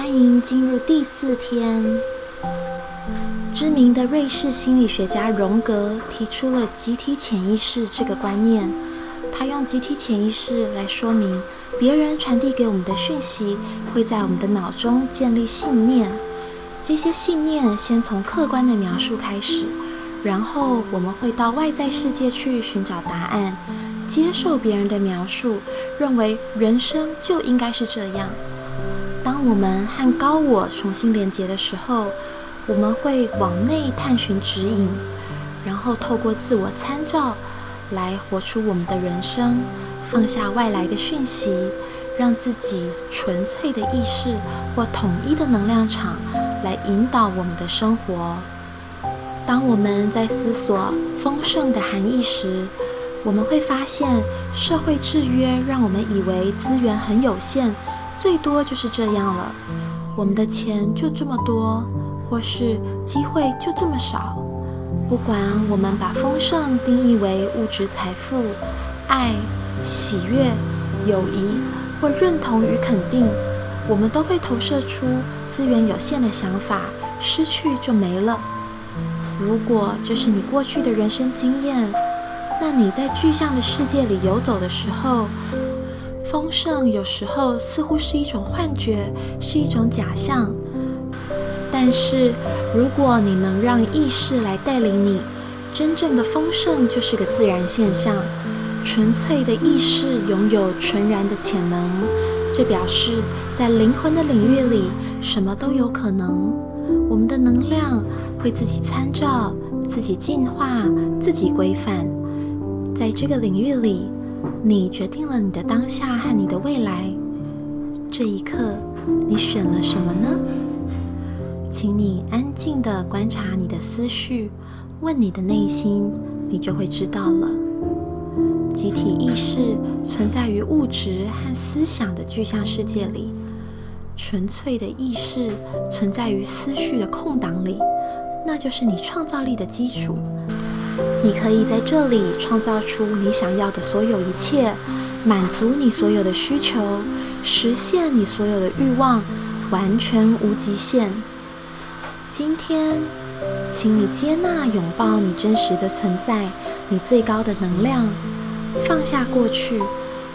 欢迎进入第四天。知名的瑞士心理学家荣格提出了集体潜意识这个观念。他用集体潜意识来说明，别人传递给我们的讯息会在我们的脑中建立信念。这些信念先从客观的描述开始，然后我们会到外在世界去寻找答案，接受别人的描述，认为人生就应该是这样。当我们和高我重新连接的时候，我们会往内探寻指引，然后透过自我参照。来活出我们的人生，放下外来的讯息，让自己纯粹的意识或统一的能量场来引导我们的生活。当我们在思索丰盛的含义时，我们会发现社会制约让我们以为资源很有限，最多就是这样了。我们的钱就这么多，或是机会就这么少。不管我们把丰盛定义为物质财富、爱、喜悦、友谊或认同与肯定，我们都会投射出资源有限的想法，失去就没了。如果这是你过去的人生经验，那你在具象的世界里游走的时候，丰盛有时候似乎是一种幻觉，是一种假象。但是，如果你能让意识来带领你，真正的丰盛就是个自然现象。纯粹的意识拥有纯然的潜能，这表示在灵魂的领域里，什么都有可能。我们的能量会自己参照、自己进化、自己规范。在这个领域里，你决定了你的当下和你的未来。这一刻，你选了什么呢？请你安静地观察你的思绪，问你的内心，你就会知道了。集体意识存在于物质和思想的具象世界里，纯粹的意识存在于思绪的空档里，那就是你创造力的基础。你可以在这里创造出你想要的所有一切，满足你所有的需求，实现你所有的欲望，完全无极限。今天，请你接纳、拥抱你真实的存在，你最高的能量，放下过去，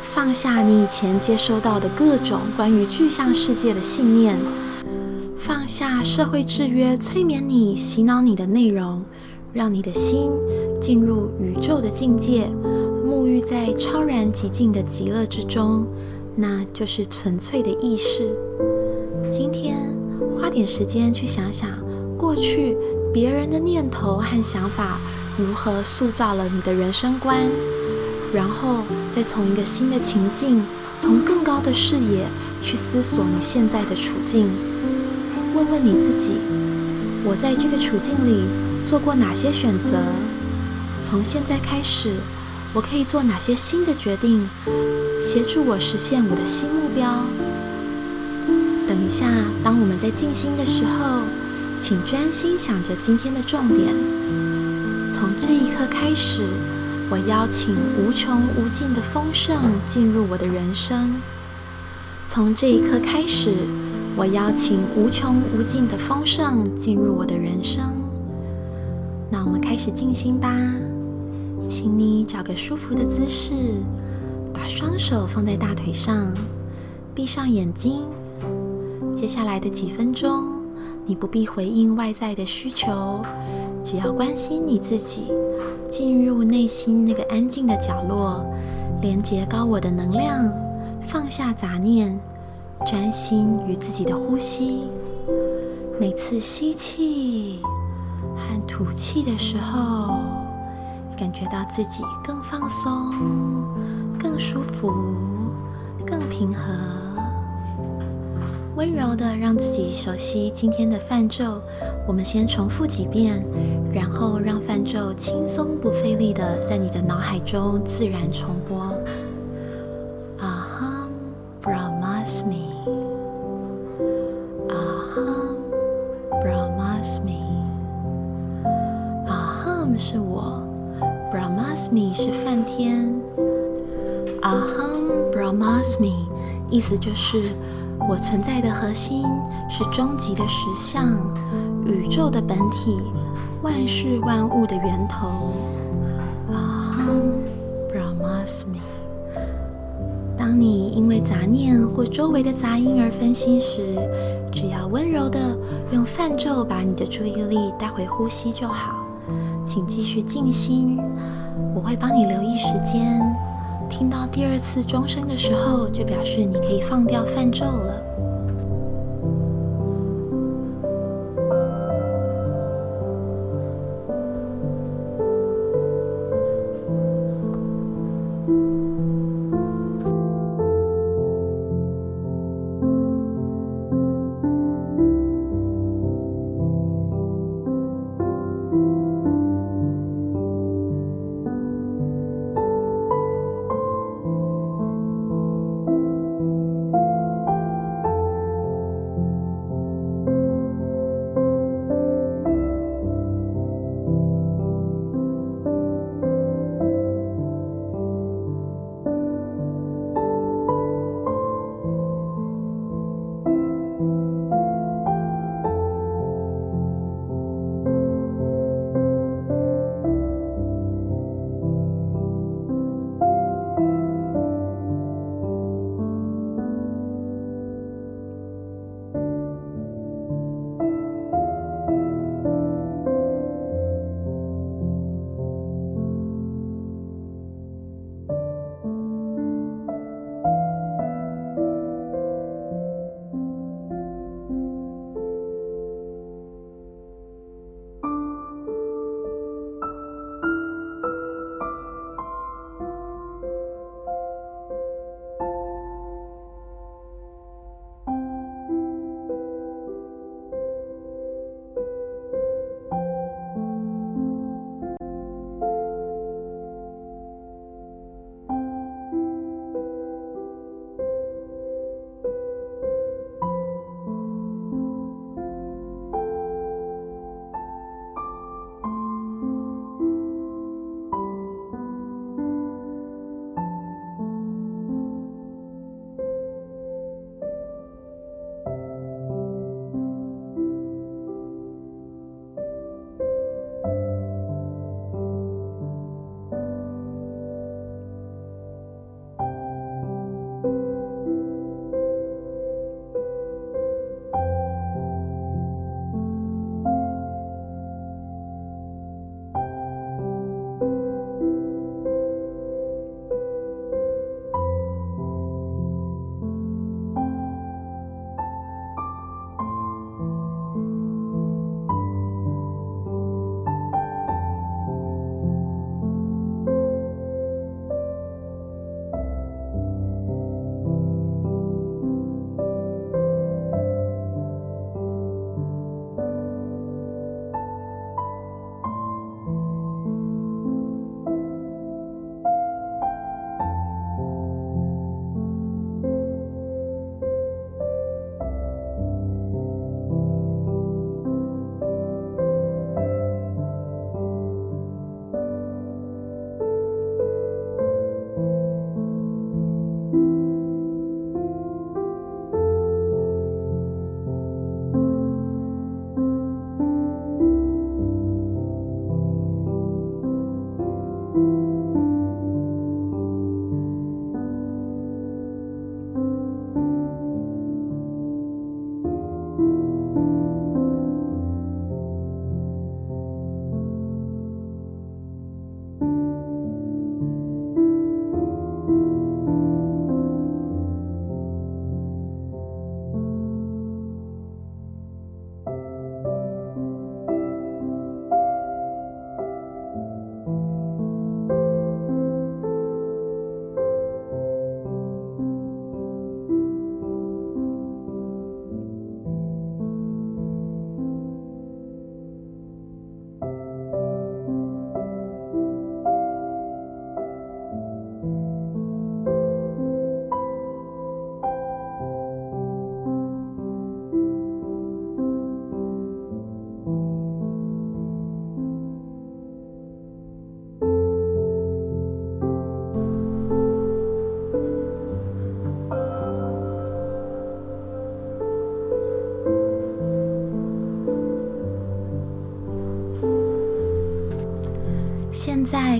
放下你以前接收到的各种关于具象世界的信念，放下社会制约催眠你、洗脑你的内容，让你的心进入宇宙的境界，沐浴在超然极静的极乐之中，那就是纯粹的意识。今天。花点时间去想想，过去别人的念头和想法如何塑造了你的人生观，然后再从一个新的情境，从更高的视野去思索你现在的处境。问问你自己：我在这个处境里做过哪些选择？从现在开始，我可以做哪些新的决定，协助我实现我的新目标？等一下，当我们在静心的时候，请专心想着今天的重点。从这一刻开始，我邀请无穷无尽的丰盛进入我的人生。从这一刻开始，我邀请无穷无尽的丰盛进入我的人生。那我们开始静心吧，请你找个舒服的姿势，把双手放在大腿上，闭上眼睛。接下来的几分钟，你不必回应外在的需求，只要关心你自己，进入内心那个安静的角落，连接高我的能量，放下杂念，专心于自己的呼吸。每次吸气和吐气的时候，感觉到自己更放松、更舒服、更平和。温柔的让自己熟悉今天的泛咒，我们先重复几遍，然后让泛咒轻松不费力的在你的脑海中自然重播。Me 是梵天，Aham Brahmasmi 意思就是。我存在的核心是终极的实相，宇宙的本体，万事万物的源头。Aham Brahmasmi。当你因为杂念或周围的杂音而分心时，只要温柔的用泛咒把你的注意力带回呼吸就好。请继续静心，我会帮你留意时间。听到第二次钟声的时候，就表示你可以放掉泛咒了。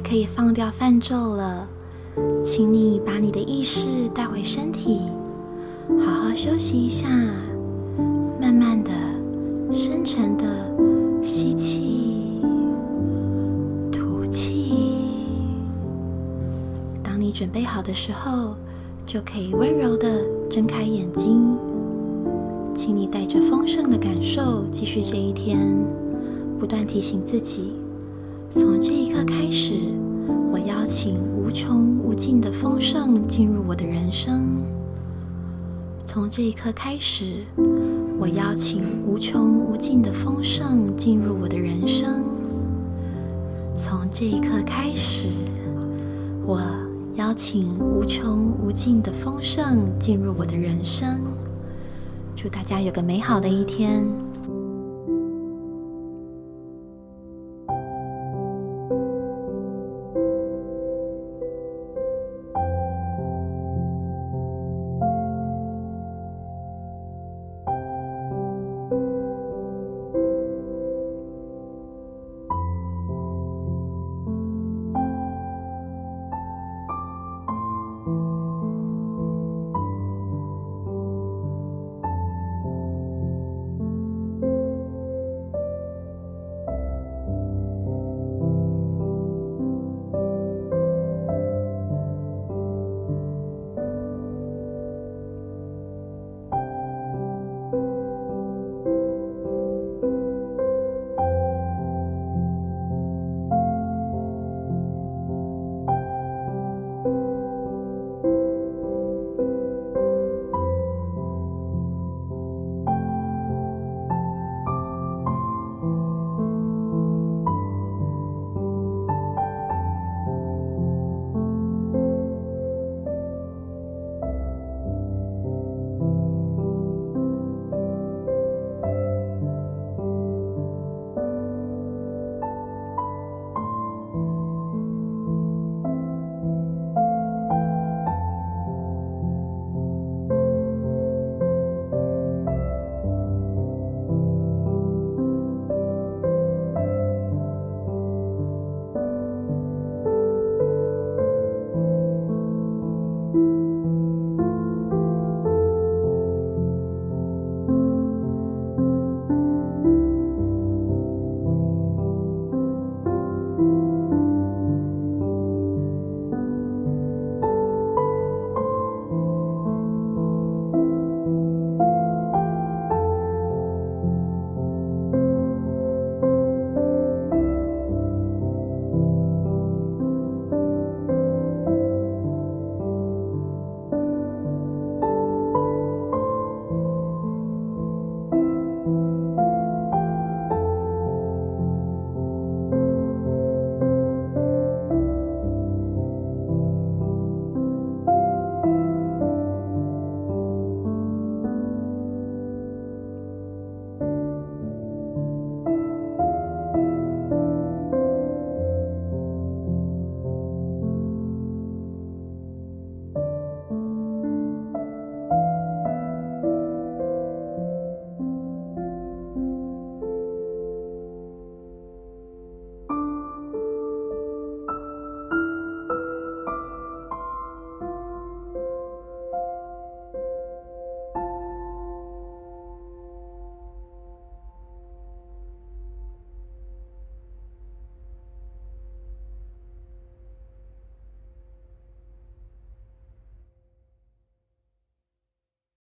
可以放掉泛咒了，请你把你的意识带回身体，好好休息一下，慢慢的、深沉的吸气、吐气。当你准备好的时候，就可以温柔的睁开眼睛。请你带着丰盛的感受继续这一天，不断提醒自己。从这一刻开始，我邀请无穷无尽的丰盛进入我的人生。从这一刻开始，我邀请无穷无尽的丰盛进入我的人生。从这一刻开始，我邀请无穷无尽的丰盛进入我的人生。祝大家有个美好的一天。